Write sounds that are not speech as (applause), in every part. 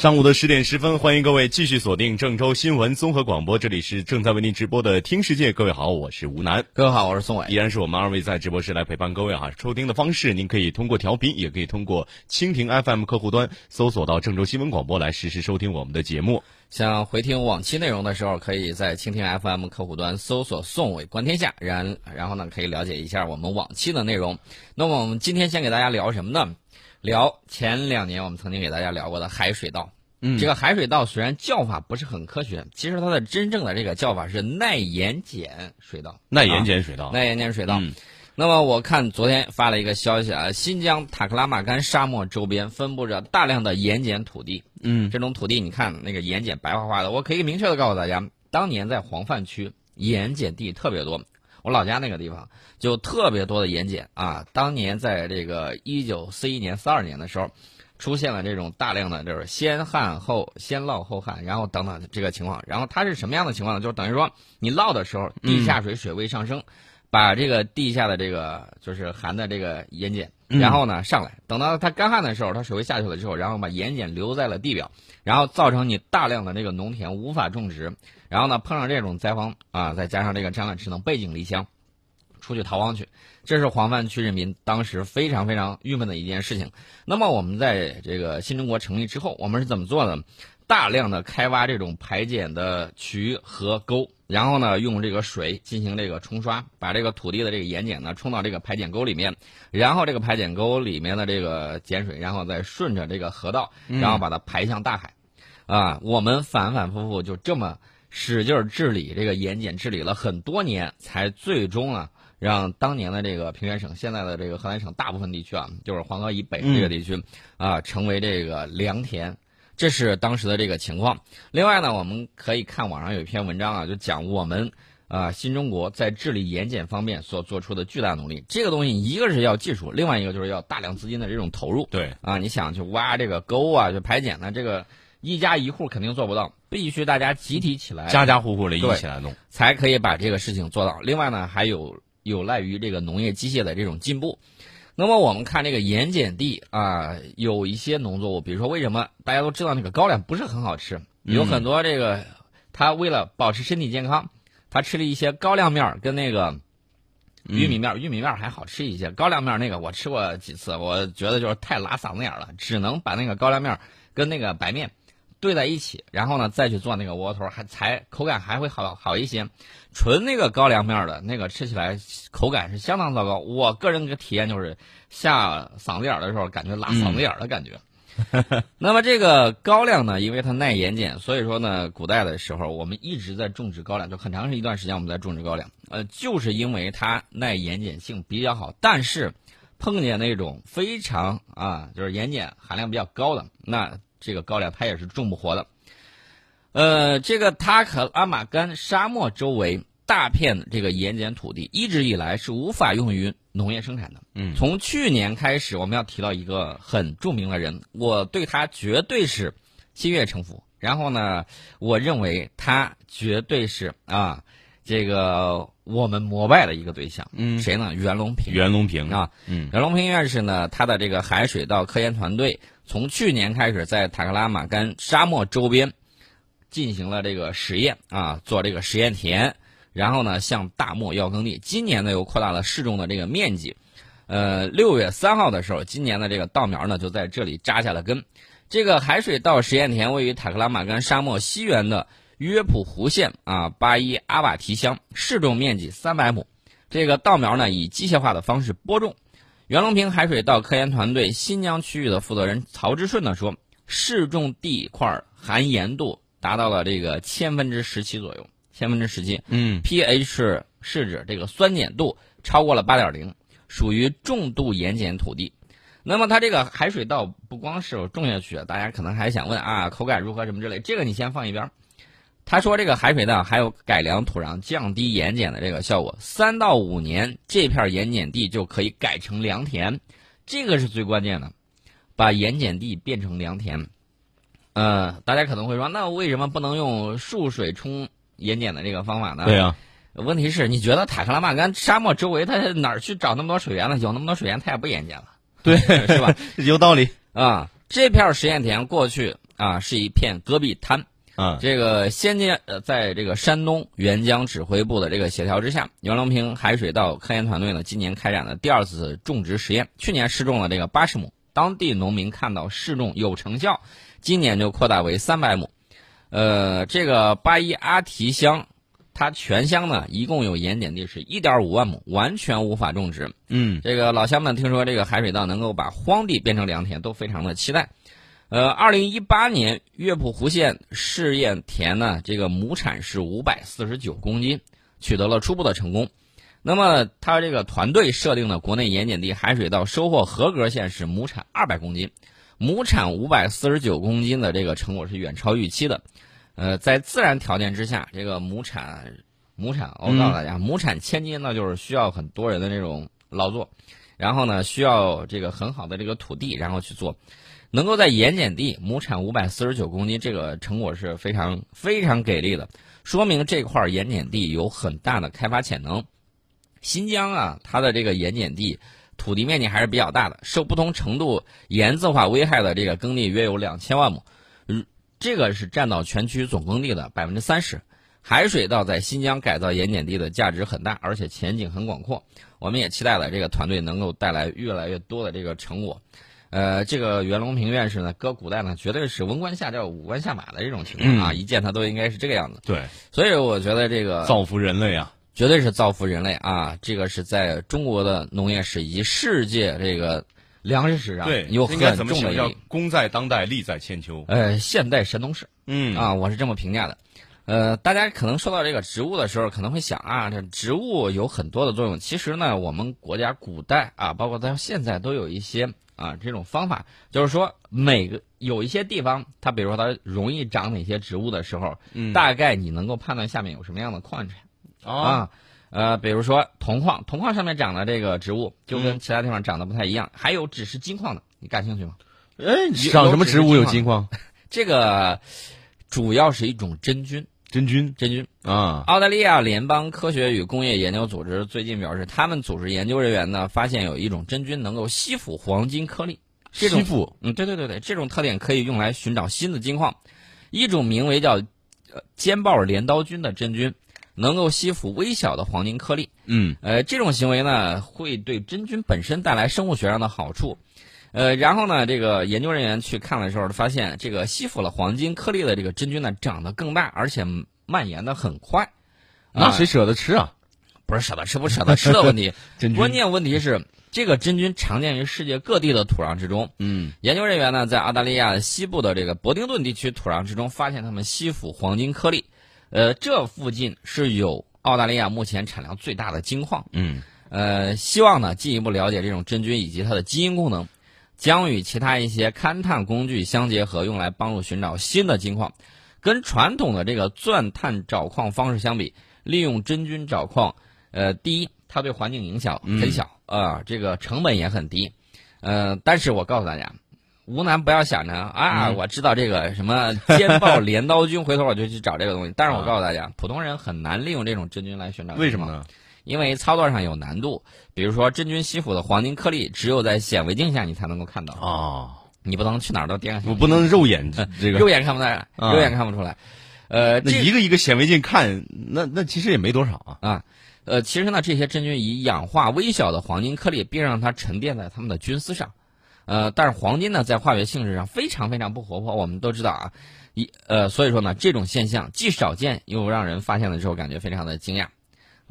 上午的十点十分，欢迎各位继续锁定郑州新闻综合广播，这里是正在为您直播的《听世界》。各位好，我是吴楠。各位好，我是宋伟。依然是我们二位在直播室来陪伴各位哈。收听的方式，您可以通过调频，也可以通过蜻蜓 FM 客户端搜索到郑州新闻广播来实时收听我们的节目。想回听往期内容的时候，可以在蜻蜓 FM 客户端搜索“宋伟观天下”，然然后呢，可以了解一下我们往期的内容。那么我们今天先给大家聊什么呢？聊前两年我们曾经给大家聊过的海水稻。嗯，这个海水稻虽然叫法不是很科学，其实它的真正的这个叫法是耐盐碱水稻。耐盐碱水稻，耐盐碱水稻。那么我看昨天发了一个消息啊，新疆塔克拉玛干沙漠周边分布着大量的盐碱土地。嗯，这种土地你看那个盐碱白花花的，我可以明确的告诉大家，当年在黄泛区盐碱地特别多，我老家那个地方就特别多的盐碱啊。当年在这个一九四一年、四二年的时候。出现了这种大量的，就是先旱后先涝后旱，然后等等这个情况。然后它是什么样的情况呢？就是等于说你涝的时候，地下水水位上升，把这个地下的这个就是含的这个盐碱，然后呢上来。等到它干旱的时候，它水位下去了之后，然后把盐碱留在了地表，然后造成你大量的这个农田无法种植。然后呢碰上这种灾荒啊，再加上这个战乱，只能背井离乡。出去逃亡去，这是黄泛区人民当时非常非常郁闷的一件事情。那么我们在这个新中国成立之后，我们是怎么做的？大量的开挖这种排碱的渠和沟，然后呢用这个水进行这个冲刷，把这个土地的这个盐碱呢冲到这个排碱沟里面，然后这个排碱沟里面的这个碱水，然后再顺着这个河道，然后把它排向大海。啊，我们反反复复就这么使劲治理这个盐碱，治理了很多年，才最终啊。让当年的这个平原省，现在的这个河南省大部分地区啊，就是黄河以北这个地区啊，成为这个良田，这是当时的这个情况。另外呢，我们可以看网上有一篇文章啊，就讲我们啊新中国在治理盐碱方面所做出的巨大努力。这个东西一个是要技术，另外一个就是要大量资金的这种投入。对啊，你想去挖这个沟啊，去排碱呢，这个一家一户肯定做不到，必须大家集体起来，家家户户的一起来弄，才可以把这个事情做到。另外呢，还有。有赖于这个农业机械的这种进步，那么我们看这个盐碱地啊，有一些农作物，比如说为什么大家都知道那个高粱不是很好吃？有很多这个他为了保持身体健康，他吃了一些高粱面跟那个玉米面，玉米面还好吃一些，高粱面那个我吃过几次，我觉得就是太拉嗓子眼了，只能把那个高粱面跟那个白面。兑在一起，然后呢再去做那个窝头，还才口感还会好好一些。纯那个高粱面的那个吃起来口感是相当糟糕。我个人的体验就是下嗓子眼的时候感觉拉嗓子眼的感觉。那么这个高粱呢，因为它耐盐碱，所以说呢，古代的时候我们一直在种植高粱，就很长一段时间我们在种植高粱。呃，就是因为它耐盐碱性比较好，但是碰见那种非常啊，就是盐碱含量比较高的那。这个高粱它也是种不活的，呃，这个塔克拉玛干沙漠周围大片这个盐碱土地一直以来是无法用于农业生产的。嗯，从去年开始，我们要提到一个很著名的人，我对他绝对是心悦诚服。然后呢，我认为他绝对是啊，这个我们膜拜的一个对象。嗯，谁呢？袁隆平。袁隆平啊，嗯，袁隆平院士呢，他的这个海水稻科研团队。从去年开始，在塔克拉玛干沙漠周边进行了这个实验啊，做这个实验田，然后呢向大漠要耕地。今年呢又扩大了试种的这个面积，呃，六月三号的时候，今年的这个稻苗呢就在这里扎下了根。这个海水稻实验田位于塔克拉玛干沙漠西缘的约普湖县啊巴伊阿瓦提乡，试种面积三百亩。这个稻苗呢以机械化的方式播种。袁隆平海水稻科研团队新疆区域的负责人曹志顺呢说，试种地块含盐度达到了这个千分之十七左右，千分之十七。嗯，pH 是指这个酸碱度超过了八点零，属于重度盐碱土地。那么它这个海水稻不光是种下去，大家可能还想问啊，口感如何什么之类，这个你先放一边。他说：“这个海水稻还有改良土壤、降低盐碱的这个效果，三到五年这片盐碱地就可以改成良田，这个是最关键的，把盐碱地变成良田。呃，大家可能会说，那为什么不能用树水冲盐碱的这个方法呢？对呀，问题是你觉得塔克拉玛干沙漠周围它哪儿去找那么多水源呢？有那么多水源，它也不盐碱了，对，是吧？(laughs) 有道理啊。这片实验田过去。”啊，是一片戈壁滩。啊，这个先接呃，在这个山东援疆指挥部的这个协调之下，袁隆平海水稻科研团队呢，今年开展了第二次种植实验。去年试种了这个八十亩，当地农民看到试种有成效，今年就扩大为三百亩。呃，这个八一阿提乡，它全乡呢一共有盐碱地是一点五万亩，完全无法种植。嗯，这个老乡们听说这个海水稻能够把荒地变成良田，都非常的期待。呃，二零一八年乐浦湖县试验田呢，这个亩产是五百四十九公斤，取得了初步的成功。那么，他这个团队设定的国内盐碱地海水稻收获合格线是亩产二百公斤，亩产五百四十九公斤的这个成果是远超预期的。呃，在自然条件之下，这个亩产亩产，我告诉大家，亩产千斤呢，就是需要很多人的这种劳作，然后呢，需要这个很好的这个土地，然后去做。能够在盐碱地亩产五百四十九公斤，这个成果是非常非常给力的，说明这块盐碱地有很大的开发潜能。新疆啊，它的这个盐碱地土地面积还是比较大的，受不同程度盐渍化危害的这个耕地约有两千万亩，嗯，这个是占到全区总耕地的百分之三十。海水稻在新疆改造盐碱地的价值很大，而且前景很广阔。我们也期待了这个团队能够带来越来越多的这个成果。呃，这个袁隆平院士呢，搁古代呢，绝对是文官下轿、武官下马的这种情况啊，一见他都应该是这个样子。对，所以我觉得这个造福人类啊，绝对是造福人类啊！这个是在中国的农业史以及世界这个粮食史上对，有很重的意义。功在当代，利在千秋。呃，现代神农氏嗯啊，我是这么评价的。呃，大家可能说到这个植物的时候，可能会想啊，这植物有很多的作用。其实呢，我们国家古代啊，包括到现在都有一些啊这种方法，就是说每个有一些地方，它比如说它容易长哪些植物的时候，嗯大概你能够判断下面有什么样的矿产啊，啊。呃，比如说铜矿，铜矿上面长的这个植物就跟嗯其他地方长得不太一样。还有只是金矿的，你感兴趣吗？哎，长什么植物有金矿？(laughs) 这个主要是一种真菌，真菌真菌。啊，澳大利亚联邦科学与工业研究组织最近表示，他们组织研究人员呢发现有一种真菌能够吸附黄金颗粒。这种吸附嗯，对对对对，这种特点可以用来寻找新的金矿。一种名为叫呃尖豹镰刀菌的真菌，能够吸附微小的黄金颗粒。嗯呃，这种行为呢，会对真菌本身带来生物学上的好处。呃，然后呢，这个研究人员去看的时候，发现这个吸附了黄金颗粒的这个真菌呢，长得更大，而且蔓延的很快。啊那谁舍得吃啊？(laughs) 不是舍得吃不舍得吃的问题，(laughs) 真关键问题是这个真菌常见于世界各地的土壤之中。嗯研究人员呢，在澳大利亚西部的这个伯丁顿地区土壤之中发现它们吸附黄金颗粒，呃，这附近是有澳大利亚目前产量最大的金矿。嗯呃，希望呢进一步了解这种真菌以及它的基因功能，将与其他一些勘探工具相结合，用来帮助寻找新的金矿。跟传统的这个钻探找矿方式相比，利用真菌找矿，呃，第一，它对环境影响很小啊、这个成本也很低，呃，但是我告诉大家，吴楠不要想着啊，嗯我知道这个什么尖豹镰刀菌，回头我就去找这个东西。但是我告诉大家，普通人很难利用这种真菌来寻找。为什么？呢？因为操作上有难度，比如说真菌吸附的黄金颗粒，只有在显微镜下你才能够看到，啊，你不能去哪儿都掂上去。我不能肉眼这个肉眼看不出来，啊肉眼看不出来。呃，那一个一个显微镜看，那那其实也没多少啊。啊，呃，其实呢，这些真菌以氧化微小的黄金颗粒，并让它沉淀在它们的菌丝上。呃，但是黄金呢，在化学性质上非常非常不活泼，我们都知道啊。一呃，所以说呢，这种现象既少见，又让人发现了之后感觉非常的惊讶。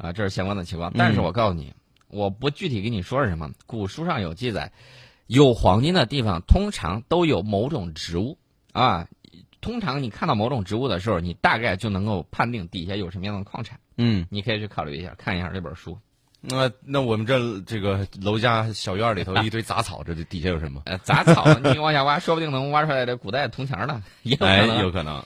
啊，这是相关的情况。但是我告诉你，我不具体跟你说是什么，古书上有记载，有黄金的地方通常都有某种植物啊。通常你看到某种植物的时候，你大概就能够判定底下有什么样的矿产。嗯，你可以去考虑一下，看一下这本书。那那我们这这个楼家小院里头一堆杂草，这这底下有什么？呃，杂草你往下挖，说不定能挖出来这古代铜钱呢，也有可哎，能。有可能。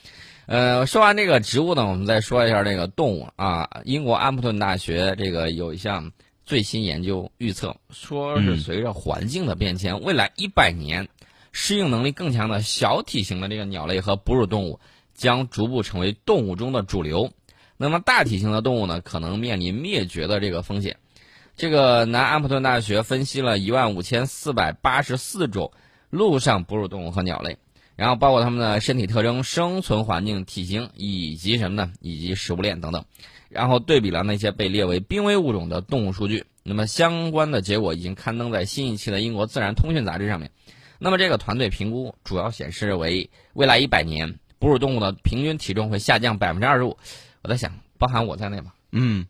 呃，说完这个植物呢，我们再说一下这个动物啊。英国安普顿大学这个有一项最新研究预测，说是随着环境的变迁，未来一百年，适应能力更强的小体型的这个鸟类和哺乳动物将逐步成为动物中的主流。那么大体型的动物呢，可能面临灭绝的这个风险。这个南安普顿大学分析了一万五千四百八十四种陆上哺乳动物和鸟类。然后包括它们的身体特征、生存环境、体型以及什么呢？以及食物链等等。然后对比了那些被列为濒危物种的动物数据，那么相关的结果已经刊登在新一期的英国《自然通讯》杂志上面。那么这个团队评估主要显示为未来一百年哺乳动物的平均体重会下降百分之二十五。我在想，包含我在内吗？嗯，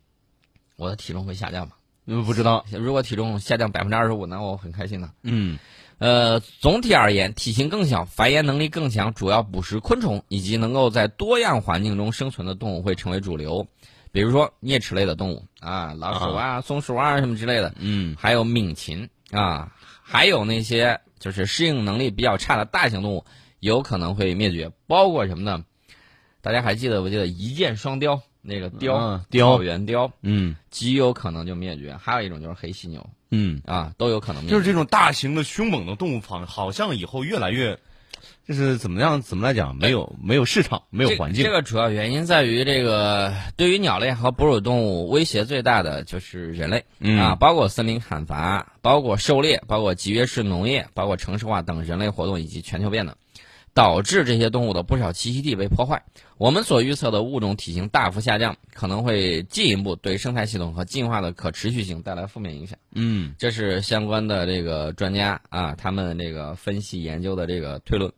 我的体重会下降吗？嗯，不知道。如果体重下降百分之二十五，那我很开心的。嗯，呃，总体而言，体型更小、繁衍能力更强、主要捕食昆虫以及能够在多样环境中生存的动物会成为主流。比如说啮齿类的动物啊，老鼠啊、松鼠啊什么之类的。嗯，还有敏禽啊，还有那些就是适应能力比较差的大型动物，有可能会灭绝。包括什么呢？大家还记得不记得一箭双雕那个雕草原雕，嗯极有可能就灭绝。还有一种就是黑犀牛嗯，啊，都有可能灭绝。就是这种大型的凶猛的动物，好好像以后越来越，就是怎么样？怎么来讲？没有没有市场，没有环境。这。这个主要原因在于，这个对于鸟类和哺乳动物威胁最大的就是人类、嗯啊，包括森林砍伐、包括狩猎、包括集约式农业、包括城市化等人类活动以及全球变暖，导致这些动物的不少栖息地被破坏。我们所预测的物种体型大幅下降，可能会进一步对生态系统和进化的可持续性带来负面影响。嗯这是相关的这个专家啊，他们这个分析研究的这个推论，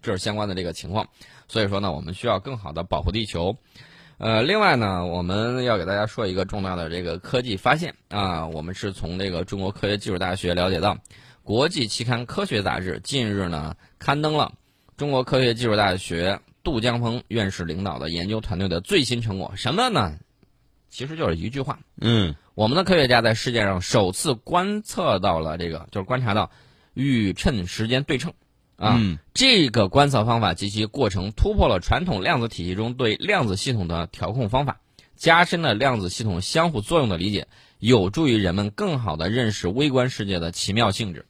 这是相关的这个情况。所以说呢，我们需要更好的保护地球。呃，另外呢，我们要给大家说一个重要的这个科技发现啊，我们是从这个中国科学技术大学了解到，国际期刊《科学》杂志近日呢刊登了中国科学技术大学杜江峰院士领导的研究团队的最新成果。什么呢？其实就是一句话，嗯我们的科学家在世界上首次观测到了这个，就是观察到宇称时间对称，啊，嗯这个观测方法及其过程突破了传统量子体系中对量子系统的调控方法，加深了量子系统相互作用的理解，有助于人们更好的认识微观世界的奇妙性质。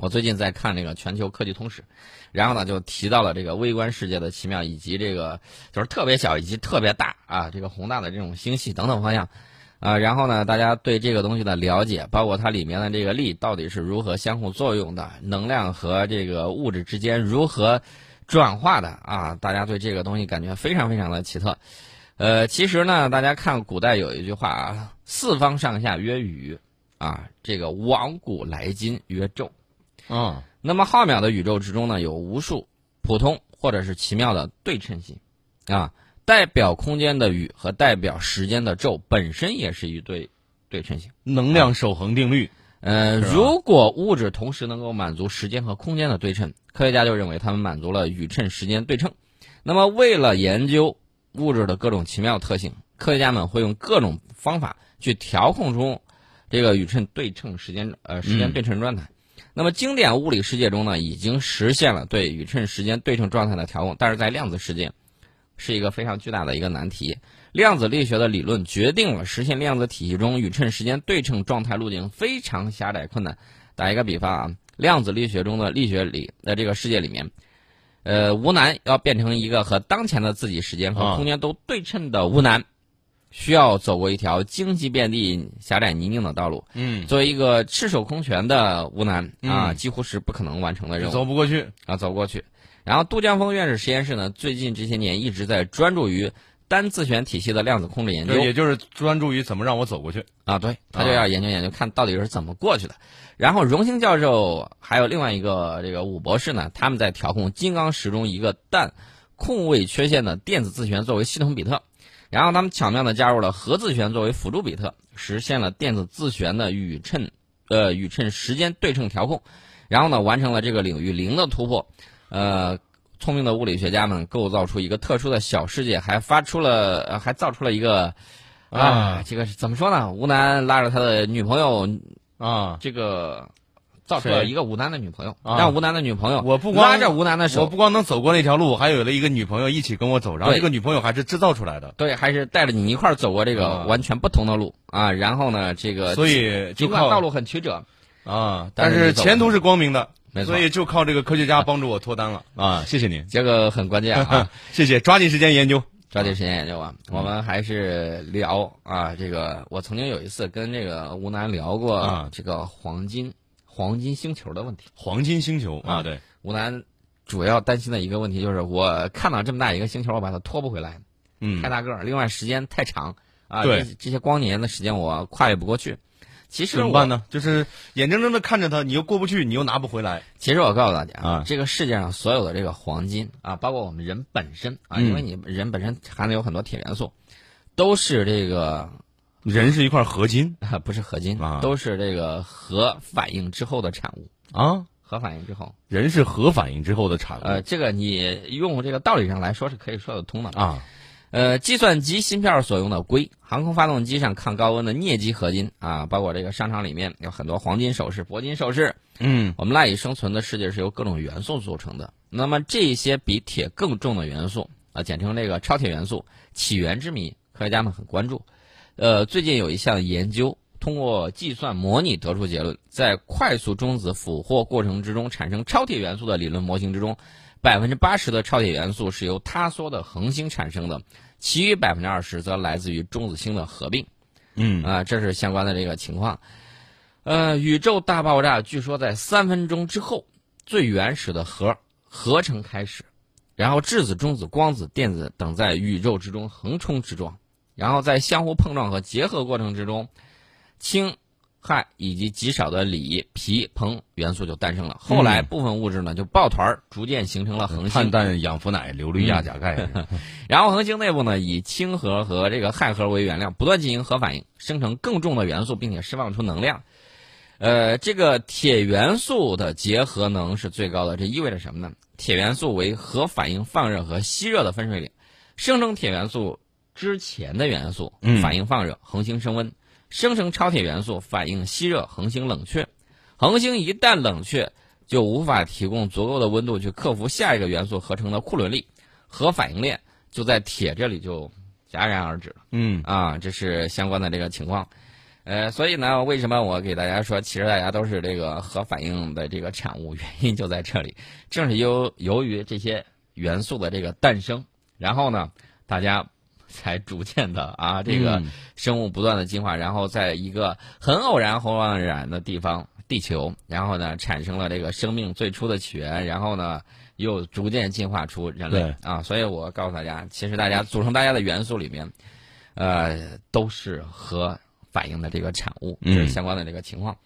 我最近在看这个全球科技通史，然后呢就提到了这个微观世界的奇妙，以及这个就是特别小以及特别大啊，这个宏大的这种星系等等方向。啊，然后呢，大家对这个东西的了解，包括它里面的这个力到底是如何相互作用的，能量和这个物质之间如何转化的啊，大家对这个东西感觉非常非常的奇特。呃，其实呢，大家看古代有一句话啊，“四方上下曰宇”，啊，这个往古来今曰宙。啊那么浩渺的宇宙之中呢，有无数普通或者是奇妙的对称性，啊，代表空间的宇和代表时间的宙本身也是一对对称性。能量守恒定律。呃，如果物质同时能够满足时间和空间的对称，科学家就认为它们满足了宇称时间对称。那么，为了研究物质的各种奇妙特性，科学家们会用各种方法去调控出这个宇称对称时间呃时间对称状态。那么，经典物理世界中呢，已经实现了对宇称时间对称状态的调控，但是在量子世界是一个非常巨大的一个难题。量子力学的理论决定了实现量子体系中宇称时间对称状态路径非常狭窄困难。打一个比方啊，量子力学中的力学里在这个世界里面，呃，吴楠要变成一个和当前的自己时间和啊空间都对称的无难，需要走过一条荆棘遍地、狭窄泥泞的道路。嗯，作为一个赤手空拳的无难啊，嗯几乎是不可能完成的任务。走不过去。啊走不过去。然后杜江峰院士实验室呢，最近这些年一直在专注于单自旋体系的量子控制研究就也就是专注于怎么让我走过去。啊，对，他就要研究研究，看到底是怎么过去的。然后荣兴教授还有另外一个这个武博士呢，他们在调控金刚石中一个氮空位缺陷的电子自旋作为系统比特，然后他们巧妙的加入了核自旋作为辅助比特，实现了电子自旋的宇称呃宇称时间对称调控，然后呢完成了这个领域零的突破，呃。聪明的物理学家们构造出一个特殊的小世界，还发出了，呃还造出了一个，啊，这个是怎么说呢？吴楠拉着他的女朋友，啊，这个造出了一个吴楠的女朋友，啊让吴楠的女朋友我不光拉着吴楠的手我，不光能走过那条路，还有了一个女朋友一起跟我走，然后这个女朋友还是制造出来的，对，还是带着你一块儿走过这个啊完全不同的路啊。然后呢，这个所以尽管道路很曲折，啊，但但是前途是光明的，没错所以就靠这个科学家帮助我脱单了 (laughs) 啊！谢谢您，这个很关键啊。(laughs) 谢谢，抓紧时间研究。(laughs) 抓紧时间研究啊！我们还是聊啊，这个我曾经有一次跟这个吴楠聊过啊这个黄金黄金星球的问题。黄金星球啊啊，对，吴楠主要担心的一个问题就是，我看到这么大一个星球，我把它拖不回来，嗯太，大个儿，另外时间太长啊，对这这些光年的时间我跨越不过去。其实怎么办呢？就是眼睁睁的看着它，你又过不去，你又拿不回来。其实我告诉大家啊这个世界上所有的这个黄金啊，包括我们人本身啊，嗯因为你人本身含的有很多铁元素，都是这个人是一块合金啊不是合金，啊都是这个核反应之后的产物。啊，核反应之后，人是核反应之后的产物呃，这个你用这个道理上来说是可以说得通的。啊。呃，计算机芯片所用的硅，航空发动机上抗高温的镍基合金啊，包括这个商场里面有很多黄金首饰、铂金首饰。嗯我们赖以生存的世界是由各种元素组成的。那么这些比铁更重的元素啊，简称这个超铁元素，起源之谜，科学家们很关注。呃，最近有一项研究，通过计算模拟得出结论，在快速中子俘获过程之中产生超铁元素的理论模型之中，百分之八十的超铁元素是由塌缩的恒星产生的，其余百分之二十则来自于中子星的合并。嗯啊，这是相关的这个情况。呃，宇宙大爆炸据说在三分钟之后，最原始的核合成开始，然后质子、中子、光子、电子等在宇宙之中横冲直撞，然后在相互碰撞和结合过程之中，氢、氦以及极少的锂、铍、硼元素就诞生了。后来部分物质呢就抱团儿，逐渐形成了恒星。碳氮氧氟氖硫氯氩钾钙。(laughs) 然后恒星内部呢，以氢核和这个氦核为原料，不断进行核反应，生成更重的元素，并且释放出能量。呃，这个铁元素的结合能是最高的，这意味着什么呢？铁元素为核反应放热和吸热的分水岭，生成铁元素之前的元素嗯反应放热，恒星升温；生成超铁元素反应吸热，恒星冷却。恒星一旦冷却，就无法提供足够的温度去克服下一个元素合成的库仑力，核反应链就在铁这里就戛然而止了。嗯啊，这是相关的这个情况。呃，所以呢，为什么我给大家说，其实大家都是这个核反应的这个产物，原因就在这里。正是由由于这些元素的这个诞生，然后呢，大家才逐渐的啊，这个嗯生物不断的进化，然后在一个很偶然、很偶然的地方，地球，然后呢，产生了这个生命最初的起源，然后呢，又逐渐进化出人类啊。所以我告诉大家，其实大家组成大家的元素里面，呃，都是核反应的这个产物，这嗯是相关的这个情况。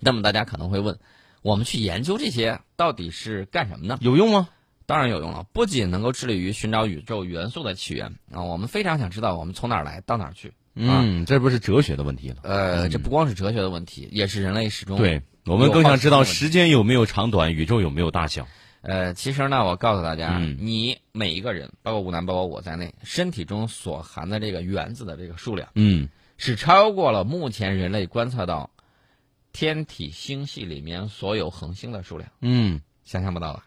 那么大家可能会问，我们去研究这些到底是干什么呢？有用吗？当然有用了，不仅能够致力于寻找宇宙元素的起源啊，我们非常想知道我们从哪儿来到哪儿去。嗯，这不是哲学的问题了。呃，这不光是哲学的问题，也是人类始终对我们更想知道时间有没有长短，宇宙有没有大小。呃，其实呢，我告诉大家，嗯你每一个人，包括吴楠，包括我在内，身体中所含的这个原子的这个数量，嗯是超过了目前人类观测到天体星系里面所有恒星的数量，嗯，想象不到吧？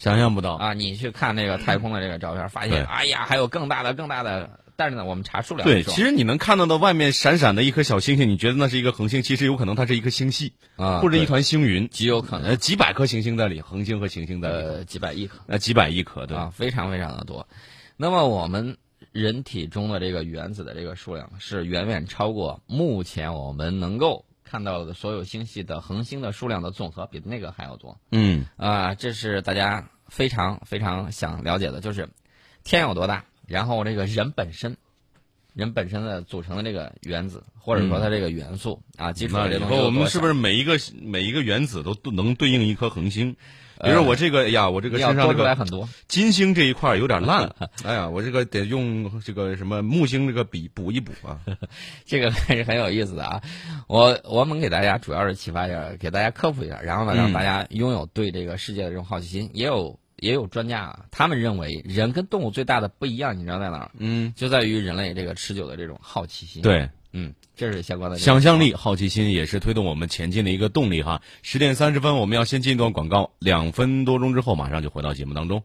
想象不到。啊，你去看那个太空的这个照片，发现，哎呀，还有更大的、更大的，但是呢，我们查数量对，其实你能看到的外面闪闪的一颗小星星，你觉得那是一个恒星，其实有可能它是一颗星系，啊，或者一团星云，极有可能，呃，几百颗行星在里，恒星和行星在里，呃，几百亿颗。呃，几百亿颗，对，啊，非常非常的多。那么我们人体中的这个原子的这个数量是远远超过目前我们能够看到的所有星系的恒星的数量的总和，比那个还要多嗯啊！这是大家非常非常想了解的，就是天有多大，然后这个人本身。人本身的组成的这个原子，或者说它这个元素、啊，基础的这东西后我们是不是？每一个每一个原子都都能对应一颗恒星？比如说我这个，哎呀，我这个身上这个。金星这一块儿有点烂，(laughs) 哎呀，我这个得用这个什么木星这个笔补一补啊。(laughs) 这个还是很有意思的啊！我我们给大家主要是启发一下，给大家科普一下，然后呢，嗯让大家拥有对这个世界的这种好奇心。也有也有专家啊，他们认为人跟动物最大的不一样，你知道在哪儿？嗯，就在于人类这个持久的这种好奇心。，对，嗯，这是相关的想象力、好奇心也是推动我们前进的一个动力哈。十点三十分，我们要先进一段广告，两分多钟之后马上就回到节目当中。